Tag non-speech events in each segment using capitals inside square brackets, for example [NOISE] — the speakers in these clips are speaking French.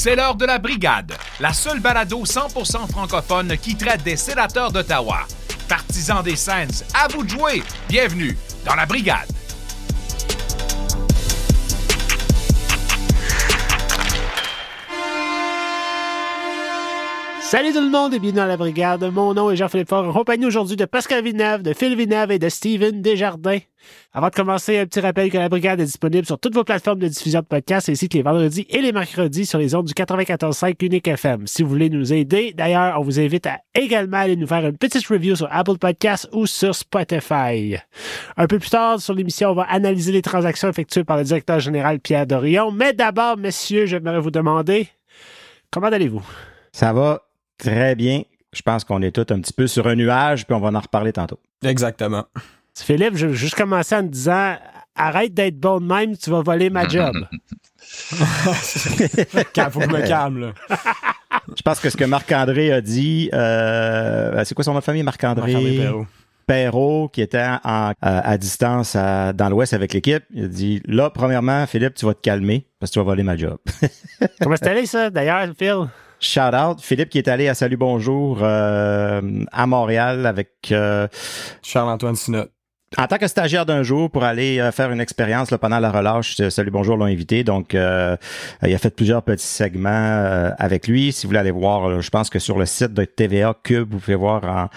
C'est l'heure de la brigade, la seule balado 100% francophone qui traite des sénateurs d'Ottawa. Partisans des Saints, à vous de jouer. Bienvenue dans la brigade. Salut tout le monde et bienvenue dans la brigade. Mon nom est Jean-Philippe Fort, en compagnie aujourd'hui de Pascal Villeneuve, de Phil Villeneuve et de Steven Desjardins. Avant de commencer, un petit rappel que la brigade est disponible sur toutes vos plateformes de diffusion de podcasts ainsi que les vendredis et les mercredis sur les ondes du 94.5 Unique FM. Si vous voulez nous aider, d'ailleurs, on vous invite à également aller nous faire une petite review sur Apple Podcasts ou sur Spotify. Un peu plus tard sur l'émission, on va analyser les transactions effectuées par le directeur général Pierre Dorion. Mais d'abord, messieurs, j'aimerais vous demander comment allez-vous? Ça va Très bien. Je pense qu'on est tous un petit peu sur un nuage, puis on va en reparler tantôt. Exactement. Philippe, je vais juste commencer en te disant arrête d'être bon de même, tu vas voler ma job. [LAUGHS] [LAUGHS] Faut que je me calme, là. Je pense que ce que Marc-André a dit, euh, c'est quoi son nom de famille, Marc-André? Marc-André Perrault. qui était à distance dans l'Ouest avec l'équipe. Il a dit, là, premièrement, Philippe, tu vas te calmer parce que tu vas voler ma job. [LAUGHS] Comment c'est allé, ça, d'ailleurs, Phil? Shout out. Philippe qui est allé à Salut Bonjour euh, à Montréal avec euh, Charles-Antoine Sinot. En tant que stagiaire d'un jour pour aller euh, faire une expérience pendant la relâche, Salut Bonjour l'ont invité. Donc, il a fait plusieurs petits segments avec lui. Si vous voulez aller voir, je pense que sur le site de TVA Cube, vous pouvez voir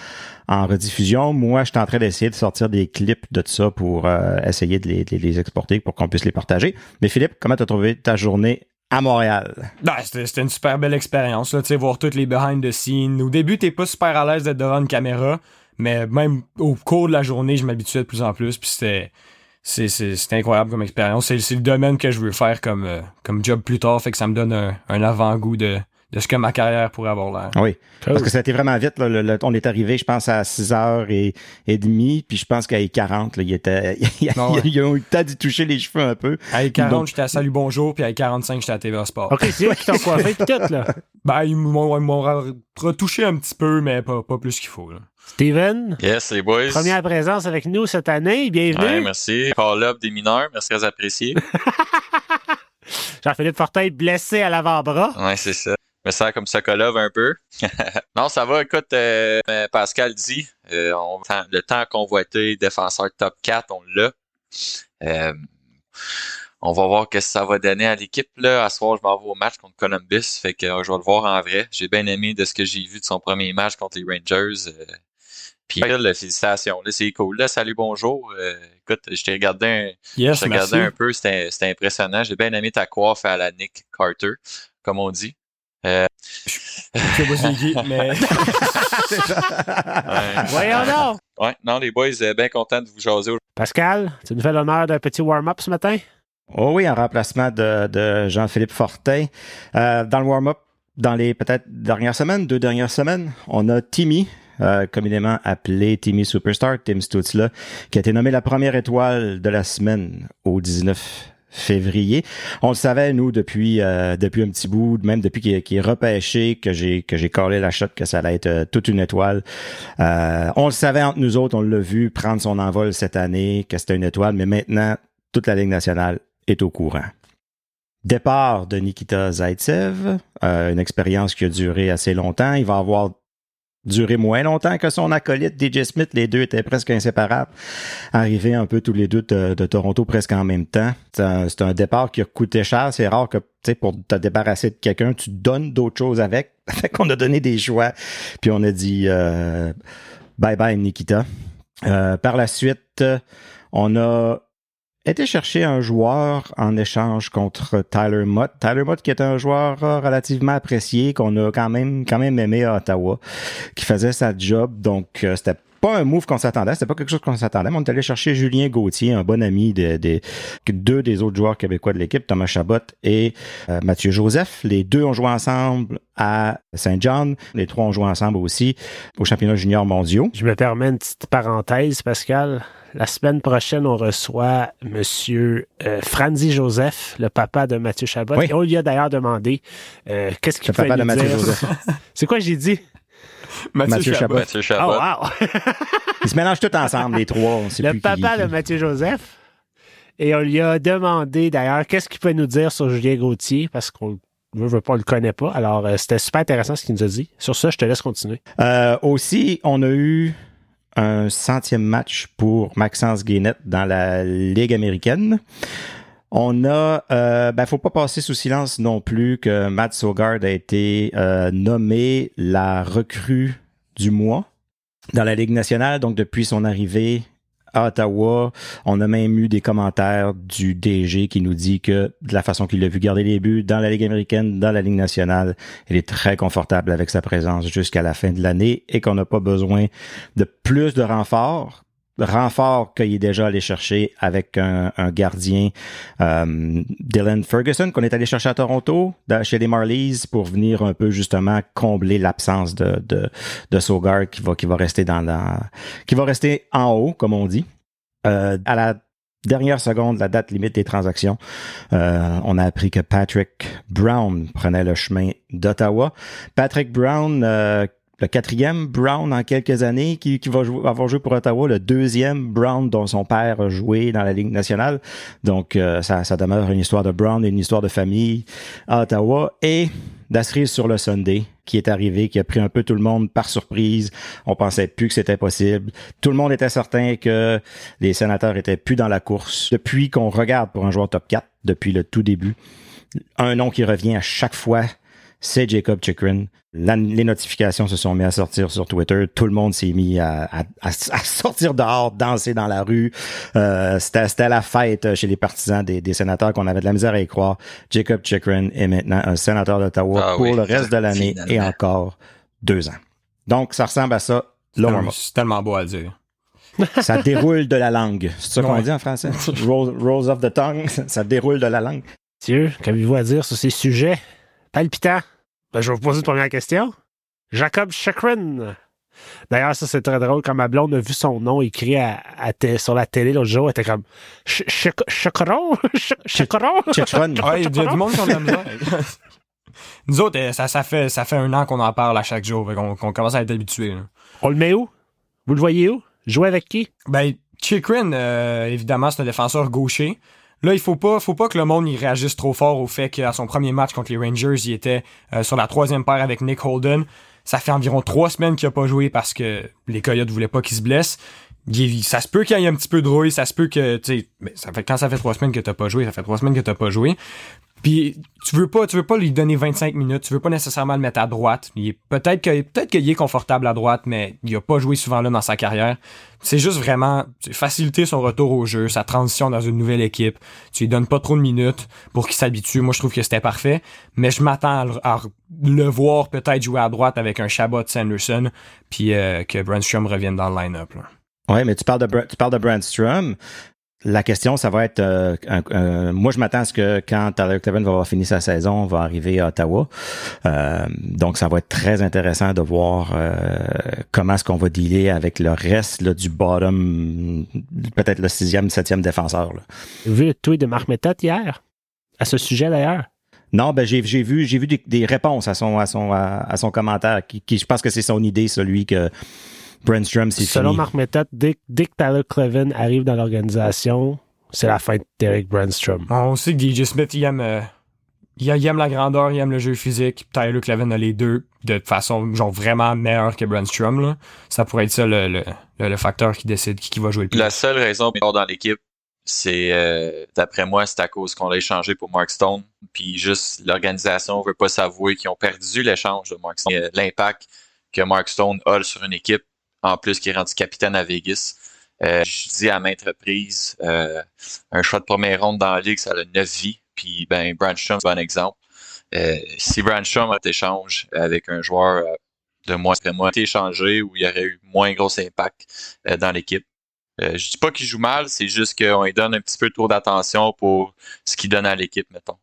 en, en rediffusion. Moi, je suis en train d'essayer de sortir des clips de ça pour essayer de les, de les, exporter pour qu'on puisse les partager. Mais Philippe, comment tu as trouvé ta journée à Montréal. Ben, c'était une super belle expérience, là, voir toutes les behind the scenes. Au début, t'es pas super à l'aise d'être devant une caméra, mais même au cours de la journée, je m'habituais de plus en plus, puis c'était c'est incroyable comme expérience. C'est le domaine que je veux faire comme, euh, comme job plus tard, fait que ça me donne un avant-goût de, de ce que ma carrière pourrait avoir l'air. Oui. Parce que ça a été vraiment vite. Là, on est arrivé, je pense, à 6h30, et, demie, puis je pense qu'à 40, là, il était. [LAUGHS] il, a, eu le temps d'y toucher les cheveux un peu. À 40, j'étais à Salut Bonjour, puis à 45, j'étais à TVA Sport. OK, c'est eux qui t'ont coiffé [LAUGHS] tout, là. Ben, ils m'ont retouché un petit peu, mais pas, pas plus qu'il faut. Là. Steven? Yes, les boys. Première présence avec nous cette année. Bienvenue. Ouais, merci. Call-up des mineurs. Merci, très apprécié. [LAUGHS] Jean-Philippe Fortin blessé à l'avant-bras. Ouais, c'est ça me sert comme Sokolov un peu. [LAUGHS] non, ça va. Écoute, euh, euh, Pascal dit, euh, on, le temps convoité défenseur top 4, on l'a. on va voir ce que ça va donner à l'équipe. Là. À ce soir, je m'en vais au match contre Columbus. Fait que je vais le voir en vrai. J'ai bien aimé de ce que j'ai vu de son premier match contre les Rangers. Puis là, félicitations. Là, c'est cool. Là, salut, bonjour. écoute, je t'ai regardé un, yes, regardé un peu. C'était impressionnant. J'ai bien aimé ta coiffe à la Nick Carter, comme on dit. Euh... Je sais pas [LAUGHS] mais. ouais. Voyons donc! Ouais, non, les boys, euh, bien contents de vous jaser Pascal, tu nous fais l'honneur d'un petit warm-up ce matin? Oh oui, en remplacement de, de Jean-Philippe Fortin. Euh, dans le warm-up, dans les peut-être dernières semaines, deux dernières semaines, on a Timmy, euh, communément appelé Timmy Superstar, Tim Stutzla, qui a été nommé la première étoile de la semaine au 19 février. On le savait nous depuis euh, depuis un petit bout, même depuis qu'il est repêché que j'ai que j'ai collé la shot que ça allait être euh, toute une étoile. Euh, on le savait entre nous autres, on l'a vu prendre son envol cette année que c'était une étoile, mais maintenant toute la Ligue nationale est au courant. Départ de Nikita Zaitsev, une expérience qui a duré assez longtemps. Il va avoir duré moins longtemps que son acolyte DJ Smith. Les deux étaient presque inséparables. Arrivés un peu tous les deux de, Toronto presque en même temps. C'est un, départ qui a coûté cher. C'est rare que pour te débarrasser de quelqu'un, tu donnes d'autres choses avec. [LAUGHS] fait qu'on a donné des choix. Puis on a dit euh, bye bye Nikita. Euh, par la suite, on a été chercher un joueur en échange contre Tyler Mott. Tyler Mott qui est un joueur euh, relativement apprécié, qu'on a quand même quand même aimé à Ottawa, qui faisait sa job. Donc euh, c'était pas un move qu'on s'attendait, c'était pas quelque chose qu'on s'attendait. Mais on est allé chercher Julien Gauthier, un bon ami de, de, deux des autres joueurs québécois de l'équipe, Thomas Chabot et euh, Mathieu Joseph. Les deux ont joué ensemble à Saint John. Les trois ont joué ensemble aussi au championnat junior mondiaux. Je me permets une petite parenthèse, Pascal. La semaine prochaine, on reçoit Monsieur euh, Franzi Joseph, le papa de Mathieu Chabot. Et on lui a d'ailleurs demandé euh, qu'est-ce qu'il fait. Le papa de Mathieu Joseph. C'est quoi j'ai dit? Mathieu, Chabot. Mathieu Chabot. Oh, wow. [LAUGHS] Ils se mélangent tous ensemble, les trois. le papa de Mathieu Joseph. Et on lui a demandé d'ailleurs qu'est-ce qu'il peut nous dire sur Julien Gauthier, parce qu'on ne veux pas, on le connaît pas. Alors, euh, c'était super intéressant ce qu'il nous a dit. Sur ça, je te laisse continuer. Euh, aussi, on a eu un centième match pour Maxence Guénette dans la Ligue américaine. On a, euh, ben, faut pas passer sous silence non plus que Matt Sogard a été euh, nommé la recrue du mois dans la Ligue nationale. Donc, depuis son arrivée à Ottawa. On a même eu des commentaires du DG qui nous dit que de la façon qu'il a vu garder les buts dans la Ligue américaine, dans la Ligue nationale, il est très confortable avec sa présence jusqu'à la fin de l'année et qu'on n'a pas besoin de plus de renforts renfort qu'il est déjà allé chercher avec un, gardien euh, Dylan Ferguson qu'on est allé chercher à Toronto chez les Marlies pour venir un peu justement combler l'absence de, de, Sogard qui va qui va rester dans la qui va rester en haut comme on dit. Euh, à la dernière seconde la date limite des transactions euh, on a appris que Patrick Brown prenait le chemin d'Ottawa. Patrick Brown le quatrième Brown en quelques années qui, va jouer, avoir joué pour Ottawa, le deuxième Brown dont son père a joué dans la Ligue nationale. Donc, euh, ça, ça demeure une histoire de Brown et une histoire de famille à Ottawa. Et d'Astrid sur le Sunday qui est arrivé, qui a pris un peu tout le monde par surprise. On pensait plus que c'était possible. Tout le monde était certain que les sénateurs étaient plus dans la course. Depuis qu'on regarde pour un joueur top 4, depuis le tout début, un nom qui revient à chaque fois, c'est Jacob Chikrin. les notifications se sont mis à sortir sur Twitter. Tout le monde s'est mis à, sortir dehors, danser dans la rue. Euh, c'était la fête chez les partisans des, sénateurs qu'on avait de la misère à y croire. Jacob Chikrin est maintenant un sénateur d'Ottawa ah pour le reste de l'année et encore deux ans. Donc, ça ressemble à ça. C'est tellement beau à dire. [LAUGHS] ça déroule de la langue. C'est ça qu'on dit en français? Rolls of the tongue. [LAUGHS] Ça déroule de la langue. Dieu, qu'avez-vous à dire sur ces sujets palpitants? Ben, je vais vous poser une première question. Jacob Chakrin. D'ailleurs, ça, c'est très drôle. Quand ma blonde a vu son nom écrit à, sur la télé l'autre jour, elle était comme Chakron? [LAUGHS] Chakron? Ouais, il y a du monde qui a [LAUGHS] Nous autres, eh, ça, ça, fait, ça fait un an qu'on en parle à chaque jour. qu'on commence à être habitué. On le met où? Vous le voyez où? Jouer avec qui? Ben, Chikrin, euh, évidemment, c'est un défenseur gaucher. Là, il faut pas, faut pas que le monde y réagisse trop fort au fait qu'à son premier match contre les Rangers, il était euh, sur la troisième paire avec Nick Holden. Ça fait environ trois semaines qu'il a pas joué parce que les Coyotes voulaient pas qu'il se blesse. ça se peut qu'il y ait un petit peu de rouille, ça se peut que, tu sais, ça fait, quand ça fait trois semaines que t'as pas joué, ça fait trois semaines que t'as pas joué. Puis tu veux pas, tu veux pas lui donner 25 minutes, tu veux pas nécessairement le mettre à droite. Peut-être que peut-être qu'il est confortable à droite, mais il a pas joué souvent là dans sa carrière. C'est juste vraiment faciliter son retour au jeu, sa transition dans une nouvelle équipe. Tu lui donnes pas trop de minutes pour qu'il s'habitue. Moi, je trouve que c'était parfait, mais je m'attends à, le voir peut-être jouer à droite avec un Chabot Sanderson, puis euh, que Brandstrom revienne dans le line-up. Ouais, mais tu parles de tu parles de Brandstrom, la question, ça va être, euh, moi je m'attends à ce que quand Tyler Cleven va avoir fini sa saison, on va arriver à Ottawa. Euh, donc ça va être très intéressant de voir euh, comment est-ce qu'on va dealer avec le reste là, du bottom, peut-être le sixième, septième défenseur. Là. Vu le tweet de Marc Méthode hier, à ce sujet d'ailleurs? Non, ben j'ai vu j'ai vu des, réponses à son à son à, son commentaire qui, qui je pense que c'est son idée celui que Brandstrom, c'est Selon Marc Méthode, dès, que Tyler Clevin arrive dans l'organisation, c'est la fin d'Eric Brandstrom. On sait que DJ Smith, il aime, euh, il, aime la grandeur, il aime le jeu physique. Tyler Clevin a les deux de façon genre vraiment meilleure que Brandstrom. Là. Ça pourrait être ça le, le, facteur qui décide qui, va jouer le plus. La seule raison pour dans l'équipe, c'est euh, d'après moi, c'est à cause qu'on l'a échangé pour Mark Stone. Puis juste l'organisation veut pas s'avouer qu'ils ont perdu l'échange de Mark Stone. L'impact que Mark Stone a sur une équipe en plus qui est rendu capitaine à Vegas. Euh, je dis à maintes reprises, euh, un choix de première ronde dans la ligue, ça a 9 vies. Puis ben, Branchum, c'est un bon exemple. Euh, si Branchum a été échange avec un joueur de moins que moi, été échangé où il y aurait eu moins gros impact dans l'équipe. Euh, je dis pas qu'il joue mal, c'est juste qu'on lui donne un petit peu trop d'attention pour ce qu'il donne à l'équipe, mettons.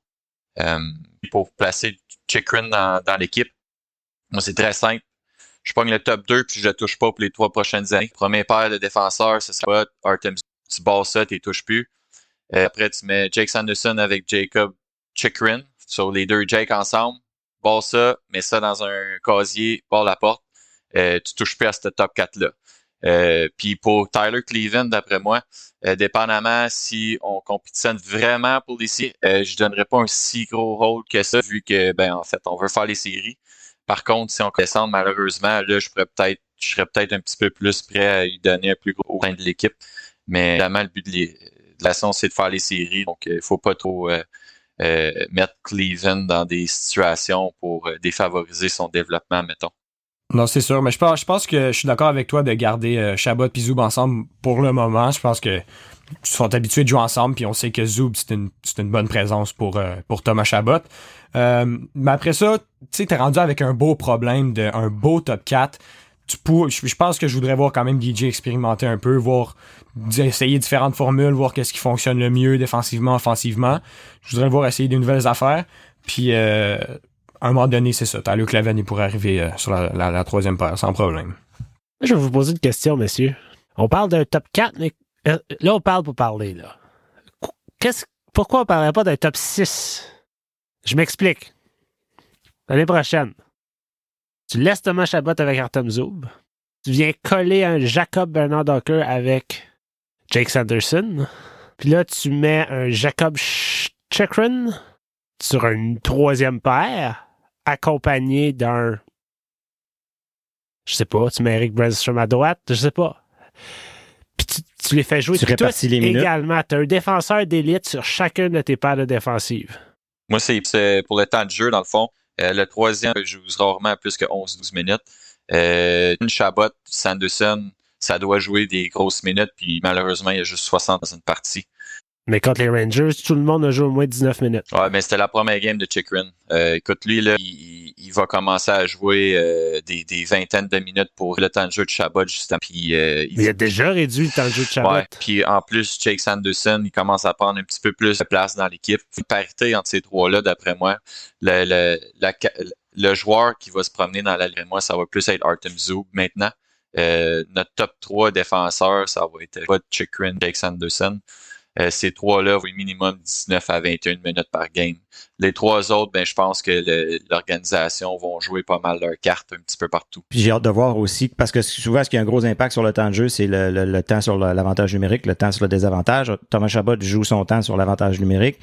pour placer Chikrin dans, dans l'équipe, moi c'est très simple je pogne le top 2 puis je le touche pas pour les trois prochaines années. Premier paire de défenseurs, ce sera Artem. Tu bats ça, tu touches plus. Euh, après, tu mets Jake Sanderson avec Jacob Chikrin. Sur les deux Jake ensemble. Bats ça, mets ça dans un casier, barre la porte. Euh, tu touches plus à ce top 4-là. puis pour Tyler Cleveland, d'après moi, dépendamment si on compétitionne vraiment pour les séries, je donnerais pas un si gros rôle que ça, vu que ben en fait, on veut faire les séries. Par contre, si on descend malheureusement, là, je pourrais peut-être, je serais peut-être un petit peu plus prêt à lui donner un plus gros sein de l'équipe. Mais évidemment, le but de, la saison, c'est de faire les séries. Donc, il faut pas trop mettre Cleveland dans des situations pour défavoriser son développement, mettons. Non, c'est sûr, mais je pense, que je suis d'accord avec toi de garder euh, Chabot et Zoub ensemble pour le moment. Je pense que sont habitués de jouer ensemble, puis on sait que Zoub, c'est une, une, bonne présence pour, euh, pour Thomas Chabot. Euh, mais après ça, tu sais, rendu avec un beau problème, de, un beau top 4. Tu pour, je, pense que je voudrais voir quand même DJ expérimenter un peu, voir essayer différentes formules, voir qu'est-ce qui fonctionne le mieux défensivement, offensivement. Je voudrais voir essayer de nouvelles affaires. Puis euh, à un moment donné, c'est ça. Tyler Claven, il pourrait arriver euh, sur la, troisième paire, sans problème. Je vais vous poser une question, monsieur. On parle d'un top 4, mais euh, là, on parle pour parler, là. Pourquoi on ne parlerait pas d'un top 6? Je m'explique. L'année prochaine, tu laisses Thomas Chabot avec Artem Zoub. Tu viens coller un Jacob Bernard Docker avec Jake Sanderson. Puis là, tu mets un Jacob Chekron sur une troisième paire accompagné d'un. Je sais pas, tu mets Eric Brandstrom à droite, je sais pas. Puis tu, les fais jouer tu tous les également. Tu as un défenseur d'élite sur chacune de tes paires de défensive. Moi, c'est pour le temps de jeu, dans le fond. Euh, le troisième joue rarement plus que 11-12 minutes. Euh, une Chabot, Sanderson, ça doit jouer des grosses minutes, puis malheureusement, il y a juste 60 dans une partie. Mais contre les Rangers, tout le monde a joué au moins 19 minutes. Ouais, mais c'était la première game de Chikrin. Euh, écoute, lui, là, il, va commencer à jouer euh, des, vingtaines de minutes pour le temps de jeu de Chabot, justement. Puis, euh, il... a déjà réduit le temps de jeu de Chabot. Ouais, puis en plus, Jake Sanderson, il commence à prendre un petit peu plus de place dans l'équipe. Une parité entre ces trois-là, d'après moi. Le, le, joueur qui va se promener dans la moi, ça va plus être Artem Zoub maintenant. notre top 3 défenseurs, ça va être Chikrin, Jake Sanderson. Euh, ces trois-là vont minimum 19 à 21 minutes par game. Les trois autres, ben, je pense que l'organisation vont jouer pas mal leurs cartes un petit peu partout. J'ai hâte de voir aussi, parce que souvent, ce qui a un gros impact sur le temps de jeu, c'est le, temps sur l'avantage numérique, le temps sur le désavantage. Thomas Chabot joue son temps sur l'avantage numérique.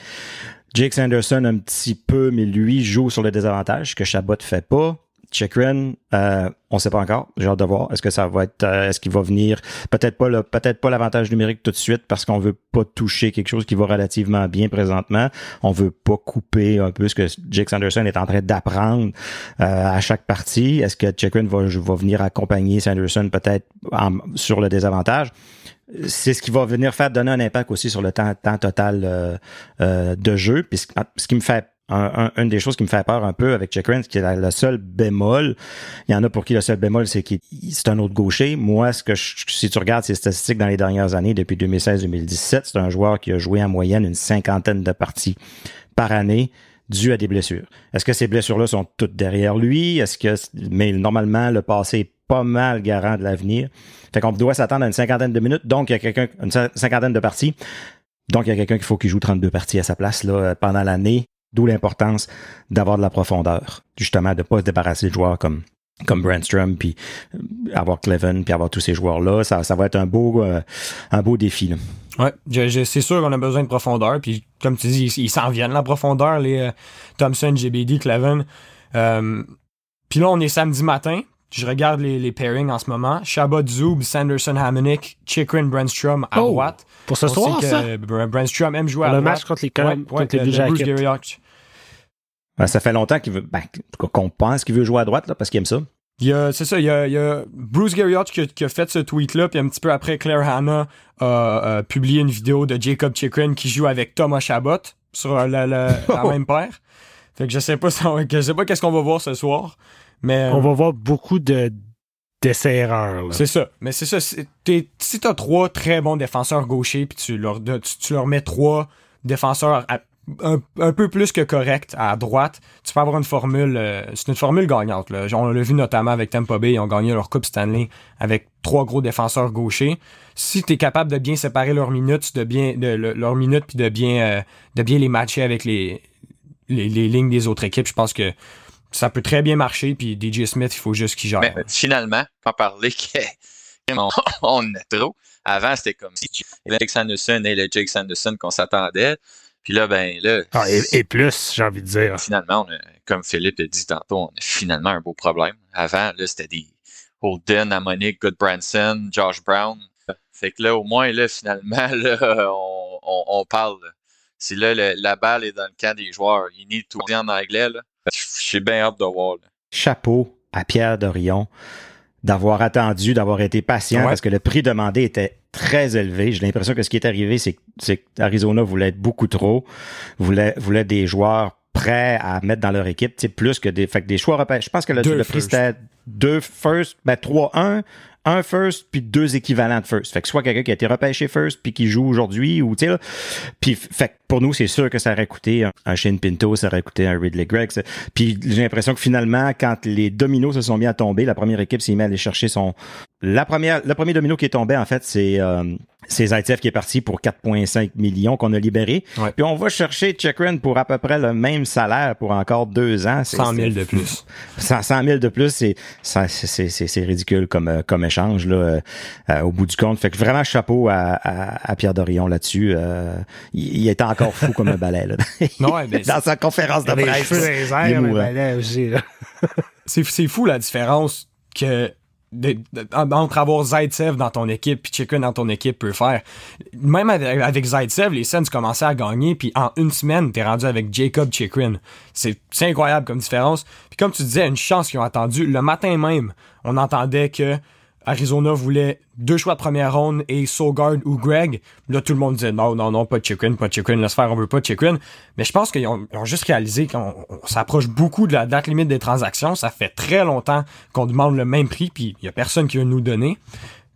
Jake Sanderson un petit peu, mais lui joue sur le désavantage, que Chabot fait pas. Chikrin, euh, on sait pas encore. J'ai hâte de voir. Est-ce que ça va être, euh, est-ce qu'il va venir? Peut-être pas le, peut-être pas l'avantage numérique tout de suite parce qu'on veut pas toucher quelque chose qui va relativement bien présentement. On veut pas couper un peu ce que Jake Sanderson est en train d'apprendre euh, à chaque partie. Est-ce que Chikrin va, va venir accompagner Sanderson peut-être sur le désavantage? c'est ce qui va venir faire donner un impact aussi sur le temps, total euh de jeu. Puis ce qui me fait une des choses qui me fait peur un peu avec Jack Rance, qui est le seul bémol. Il y en a pour qui le seul bémol, c'est qu'il c'est un autre gaucher. Moi, ce que si tu regardes ses statistiques dans les dernières années, depuis 2016-2017, c'est un joueur qui a joué en moyenne une cinquantaine de parties par année dû à des blessures. Est-ce que ces blessures-là sont toutes derrière lui? Est-ce que, mais normalement, le passé est pas mal garant de l'avenir. Fait qu'on doit s'attendre à une cinquantaine de minutes. Donc, il y a quelqu'un, une cinquantaine de parties. Donc, il y a quelqu'un qu'il faut qu'il joue 32 parties à sa place, là, pendant l'année. D'où l'importance d'avoir de la profondeur, justement, de pas se débarrasser de joueurs comme comme Brandstrom, puis euh, avoir Cleven, puis avoir tous ces joueurs-là, ça, ça va être un beau, euh, un beau défi. Là. Ouais, c'est sûr qu'on a besoin de profondeur, puis comme tu dis, ils s'en viennent la profondeur, les euh, Thompson, JBD, Cleven. puis là, on est samedi matin, je regarde les, les pairings en ce moment. Shabbat Zub, Sanderson Hamannik, Chikrin Brandstrom à oh, droite. Pour ce soir, ça? Brandstrom aime jouer à droite. Le match contre les, contre les Bruce Gary ben, ça fait longtemps qu'il veut, ben, qu'on pense qu'il veut jouer à droite, là, parce qu'il aime ça. Il y a, c'est ça, il y a, il y a Bruce Garriott qui, qui, a fait ce tweet-là, puis un petit peu après, Claire Hanna a, publié une vidéo de Jacob Chikrin qui joue avec Thomas Chabot sur la, la, [LAUGHS] même paire. Fait que je sais pas, je sais pas qu'est-ce qu'on va voir ce soir, mais... On va voir beaucoup de d'essais-erreurs. C'est ça. Mais c'est ça. si t'as trois très bons défenseurs gauchers, puis tu leur, tu, tu leur mets trois défenseurs à, un, peu plus que correct à droite, tu peux avoir une formule. Euh, c'est une formule gagnante. Là. On l'a vu notamment avec Tampa Bay, ils ont gagné leur Coupe Stanley avec trois gros défenseurs gauchers. Si tu es capable de bien séparer leurs minutes, de bien de, leurs minutes puis de bien euh, de bien les matcher avec les, les, lignes des autres équipes, je pense que ça peut très bien marcher. Puis DJ Smith, il faut juste qu'il gère. Mais finalement, pas parler que [LAUGHS] on, on a trop. Avant, c'était comme si Jake Sanderson et le Jake Sanderson qu'on s'attendait. Puis là, ben là. Ah, et, et, plus, j'ai envie de dire. Finalement, on a, comme Philippe a dit tantôt, on a finalement un beau problème. Avant, là, c'était des Holden, Amonique, Goodbranson, Josh Brown. Fait que là, au moins, là, finalement, [LAUGHS] là, on, on, on parle. Si là, le, la balle est dans le camp des joueurs, il need tout dire en anglais, là. J'ai bien hâte de voir. Là. Chapeau à Pierre Dorion d'avoir attendu, d'avoir été patient ouais. parce que le prix demandé était très élevé. J'ai l'impression que ce qui est arrivé, c'est que Arizona voulait être beaucoup trop, voulait, voulait des joueurs prêts à mettre dans leur équipe, plus que des, fait que des choix repêchés. Je pense que le, le prix c'était deux first, ben trois, un, first puis deux équivalents de first. Fait que soit quelqu'un qui a été repêché first puis qui joue aujourd'hui ou tu sais puis fait que pour nous c'est sûr que ça aurait coûté un, un Shane Pinto, ça aurait coûté un Ridley Gregg. Puis j'ai l'impression que finalement quand les dominos se sont mis à tomber, la première équipe s'est mise à aller chercher son la première le premier domino qui est tombé en fait c'est euh, c'est Zaitsev qui est parti pour 4,5 millions qu'on a libéré. Ouais. Puis on va chercher Chekrin pour à peu près le même salaire pour encore deux ans. 100 000 de plus. 100, 100 000 de plus, c'est c'est c'est ridicule comme comme échange là euh, au bout du compte. Fait que vraiment chapeau à, à, à Pierre Dorion là-dessus. Euh, il, il, était encore fou comme un balai là. [LAUGHS] Ouais, ben, Dans sa conférence de presse. [LAUGHS] C'est fou la différence que entre avoir Zaitsev dans ton équipe puis Chicken dans ton équipe peut faire. Même avec, avec Zaitsev, les Sens commençaient à gagner puis en une semaine, t'es rendu avec Jacob Chikrin. C'est incroyable comme différence. Puis comme tu disais, une chance qu'ils ont attendu. Le matin même, on entendait que Arizona voulait deux choix de première ronde et Sogard ou Greg. Là, tout le monde disait non, non, non, pas de Chikrin, pas de Chikrin, laisse faire, on veut pas de Chikrin. Mais je pense qu'ils ont, ont, juste réalisé qu'on s'approche beaucoup de la date limite des transactions. Ça fait très longtemps qu'on demande le même prix, puis il y a personne qui veut nous donner.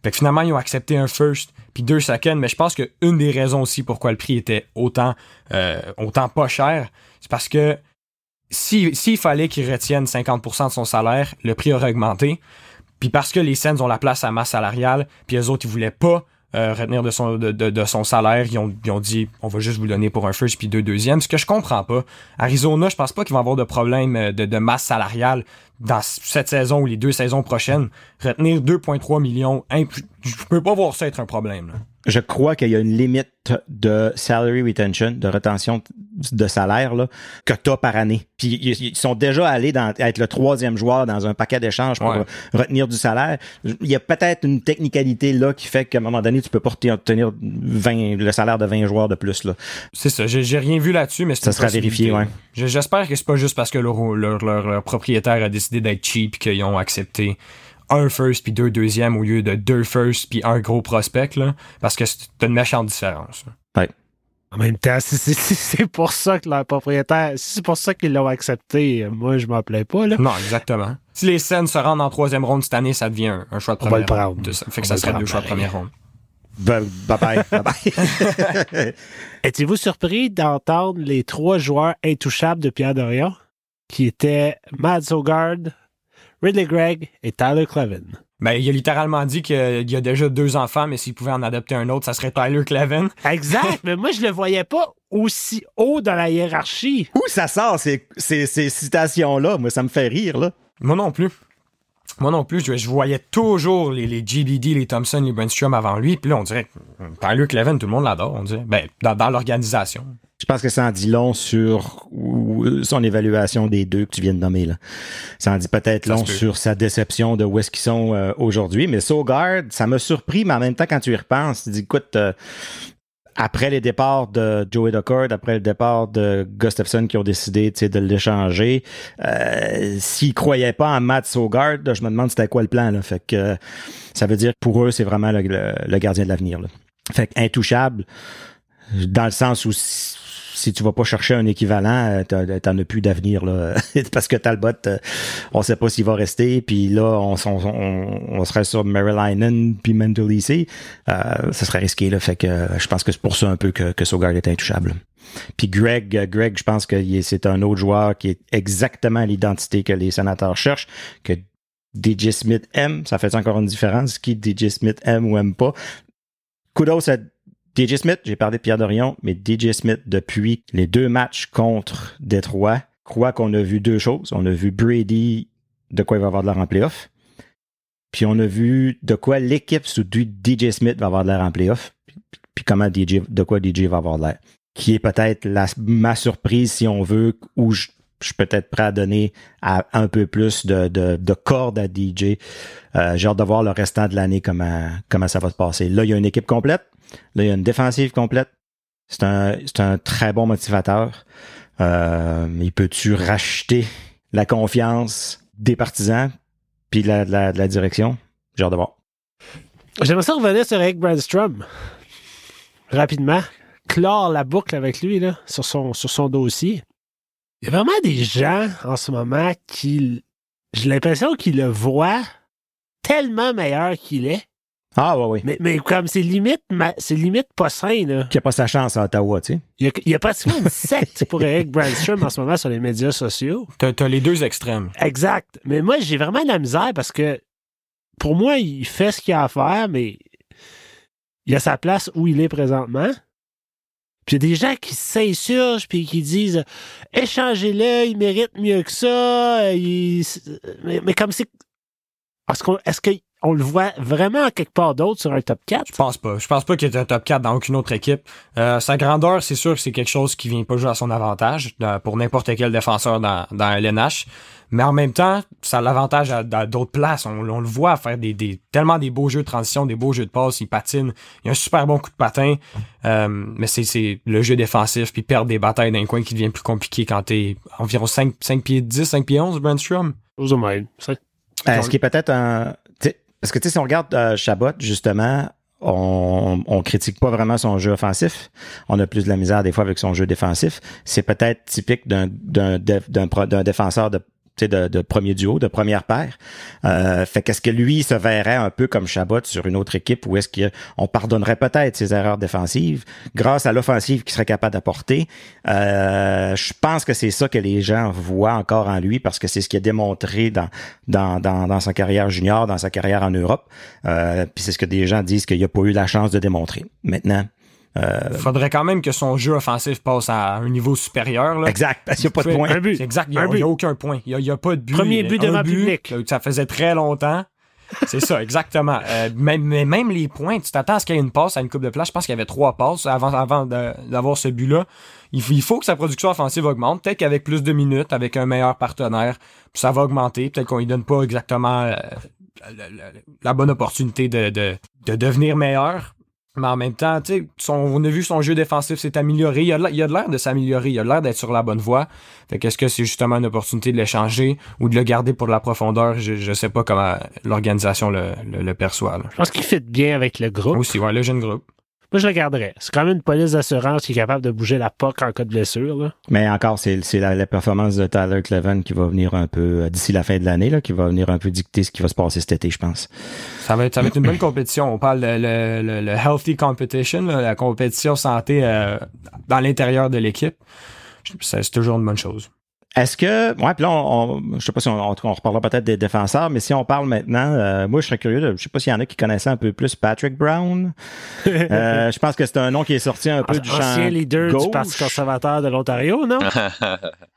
Fait que finalement, ils ont accepté un first puis deux seconds, mais je pense que une des raisons aussi pourquoi le prix était autant, euh, autant pas cher, c'est parce que s'il si, fallait qu'il retienne 50% de son salaire, le prix aurait augmenté. Puis parce que les Sens ont la place à masse salariale, puis les autres, ils voulaient pas euh, retenir de son, de, de, de, son salaire, ils ont, ils ont dit on va juste vous donner pour un first puis deux deuxièmes. Ce que je comprends pas. Arizona, je pense pas qu'ils vont avoir de problème euh, de, de masse salariale dans cette saison ou les deux saisons prochaines. Retenir 2,3 millions, je peux pas voir ça être un problème. Là je crois qu'il y a une limite de salary retention, de rétention de salaire là, que tu as par année. Puis ils sont déjà allés dans, être le troisième joueur dans un paquet d'échanges pour ouais. retenir du salaire. Il y a peut-être une technicalité là qui fait qu'à un moment donné, tu peux pas obtenir 20, le salaire de 20 joueurs de plus. là. C'est ça. J'ai rien vu là-dessus, mais ça sera vérifié. Ouais. J'espère que c'est pas juste parce que leur, leur, leur, leur propriétaire a décidé d'être cheap qu'ils ont accepté un first puis deux deuxièmes au lieu de deux first puis un gros prospect là parce que c'est une méchante différence. Ouais. En même temps, [LAUGHS] c'est pour ça que leur propriétaire, si c'est pour ça qu'ils l'ont accepté, moi je m'en plais pas là. Non, exactement. Si les scènes se rendent en troisième ronde cette année, ça devient un, un choix de première ronde. ronde. De, fait que ça serait deux choix de première ronde. Bye bye. bye, bye. Étiez-vous surpris d'entendre les trois joueurs intouchables de Pierre Dorion, qui étaient Mads Ogard, Ridley Gregg et Tyler Clevin. Ben, il a littéralement dit qu'il y a déjà deux enfants, mais s'il pouvait en adopter un autre, ça serait Tyler Clevin. [LAUGHS] Exact, [LAUGHS] mais moi, je le voyais pas aussi haut dans la hiérarchie. Où ça sort, ces, ces, ces citations-là? Moi, ça me fait rire, là. Moi non plus. Moi non plus, je, je voyais toujours les, les, GBD, les Thompson, les Brandstrom avant lui, puis là, on dirait Tyler Clevin, tout le monde l'adore, on dirait. Ben, dans, dans l'organisation. Je pense que ça en dit long sur son évaluation des deux que tu viens de nommer. Là. Ça en dit peut-être long sur sa déception de où est-ce qu'ils sont euh, aujourd'hui. Mais Sogard, ça m'a surpris, mais en même temps, quand tu y repenses, tu dis, écoute, euh, après les départs de Joey Duckard, après le départ de Gustafsson qui ont décidé de l'échanger, euh, s'ils croyaient pas en Matt Sogard, je me demande c'était quoi le plan. Là. Fait que ça veut dire que pour eux, c'est vraiment le, le, le, gardien de l'avenir. Fait que intouchable, dans le sens où si tu vas pas chercher un équivalent, t'en as plus d'avenir là, [LAUGHS] parce que Talbot, on sait pas s'il va rester, puis là on, on, on serait sur Maryline puis Mendelisi, euh, ça serait risqué là, fait que je pense que c'est pour ça un peu que, que Sogard est intouchable. Puis Greg, Greg, je pense que c'est un autre joueur qui est exactement l'identité que les sénateurs cherchent, que DJ Smith aime, ça fait encore une différence, qui DJ Smith aime ou aime pas? Kudos à DJ Smith, j'ai parlé de Pierre Dorion, mais DJ Smith, depuis les deux matchs contre Détroit, crois qu'on a vu deux choses. On a vu Brady, de quoi il va avoir de l'air en playoff. puis on a vu de quoi l'équipe sous DJ Smith va avoir de l'air en playoff, puis comment DJ, de quoi DJ va avoir de l'air. Qui est peut-être ma surprise, si on veut, où je, suis peut-être prêt à donner un peu plus de, de, de cordes à DJ. Euh, J'ai hâte de voir le restant de l'année comment, comment ça va se passer. Là, il y a une équipe complète. Là, il y a une défensive complète. C'est un, c'est un très bon motivateur. Euh, il peut-tu racheter la confiance des partisans puis la, la, la direction? J'ai hâte de voir. J'aimerais ça revenir sur Eric Brandstrom rapidement. Clore la boucle avec lui là, sur, son, sur son dossier. Il y a vraiment des gens en ce moment qui. J'ai l'impression qu'ils le voient tellement meilleur qu'il est. Ah, ouais, oui. Mais, mais comme c'est limite, c'est limite pas sain, là. Qui a pas sa chance à Ottawa, tu sais. Il y a, il y a pratiquement une secte [LAUGHS] pour Eric Brandstrom en ce moment sur les médias sociaux. T'as, as les deux extrêmes. Exact. Mais moi, j'ai vraiment de la misère parce que pour moi, il fait ce qu'il a à faire, mais il a sa place où il est présentement. Puis des gens qui s'insurgent puis qui disent échangez-le, il mérite mieux que ça. Mais, comme c'est. Est-ce que on le voit vraiment quelque part d'autre sur un top 4? Je pense pas. Je pense pas qu'il y ait un top 4 dans aucune autre équipe. Euh, sa grandeur, c'est sûr que c'est quelque chose qui vient pas jouer à son avantage euh, pour n'importe quel défenseur dans, dans LNH. Mais en même temps, ça a l'avantage à, d'autres places. On, le voit faire des, des, tellement des beaux jeux de transition, des beaux jeux de passe, il patine. Il a un super bon coup de patin. Euh, mais c'est le jeu défensif, puis perdre des batailles d'un coin qui devient plus compliqué quand t'es environ 5, 5 pieds 10, 5 pieds 11, Brandstrom. Aux Est-ce qui est peut-être un parce que, tu sais, si on regarde euh, Chabot, justement, on, on critique pas vraiment son jeu offensif. On a plus de la misère des fois avec son jeu défensif. C'est peut-être typique d'un d'un d'un défenseur de de, de, premier duo, de première paire. Euh, fait qu'est-ce que lui se verrait un peu comme Chabot sur une autre équipe ou est-ce qu'on pardonnerait peut-être ses erreurs défensives grâce à l'offensive qu'il serait capable d'apporter? Euh, je pense que c'est ça que les gens voient encore en lui parce que c'est ce qu'il a démontré dans, dans, dans, dans, sa carrière junior, dans sa carrière en Europe. Euh, puis c'est ce que des gens disent qu'il n'a pas eu la chance de démontrer. Maintenant, euh, faudrait quand même que son jeu offensif passe à un niveau supérieur. Là. Exact, parce qu'il n'y a pas de point. Un but. Exact, il n'y a, aucun point. Il n'y a, pas de but. Premier but devant public. Ça faisait très longtemps. C'est ça, exactement. Euh, même, même les points, tu t'attends à ce qu'il y ait une passe à une coupe de place. Je pense qu'il y avait trois passes avant, avant d'avoir ce but-là. Il, faut que sa production offensive augmente. Peut-être qu'avec plus de minutes, avec un meilleur partenaire, ça va augmenter. Peut-être qu'on lui donne pas exactement euh, la, bonne opportunité de, de, de devenir meilleur. Mais en même temps, tu sais, on a vu son jeu défensif s'est amélioré. Il a, il a de l'air de s'améliorer. Il a l'air d'être sur la bonne voie. Fait qu'est-ce que c'est justement une opportunité de l'échanger ou de le garder pour la profondeur? Je, je sais pas comment l'organisation le, le, perçoit. Je pense qu'il fit bien avec le groupe. Aussi, ouais, le jeune groupe. Moi, je regarderais. C'est quand même une police d'assurance qui est capable de bouger la POC en cas de blessure. Là. Mais encore, c'est la, la, performance de Tyler Cleven qui va venir un peu, euh, d'ici la fin de l'année, là, qui va venir un peu dicter ce qui va se passer cet été, je pense. Ça va être, ça va être une bonne compétition. On parle de le, le, healthy competition, la compétition santé euh, dans l'intérieur de l'équipe. C'est toujours une bonne chose. Est-ce que, ouais, puis là, on, je sais pas si on, on reparlera peut-être des défenseurs, mais si on parle maintenant, euh, moi, je serais curieux, de, je sais pas s'il y en a qui connaissaient un peu plus Patrick Brown. [LAUGHS] euh, je pense que c'est un nom qui est sorti un peu du champ Ancien leader du Parti conservateur de l'Ontario, non? [LAUGHS]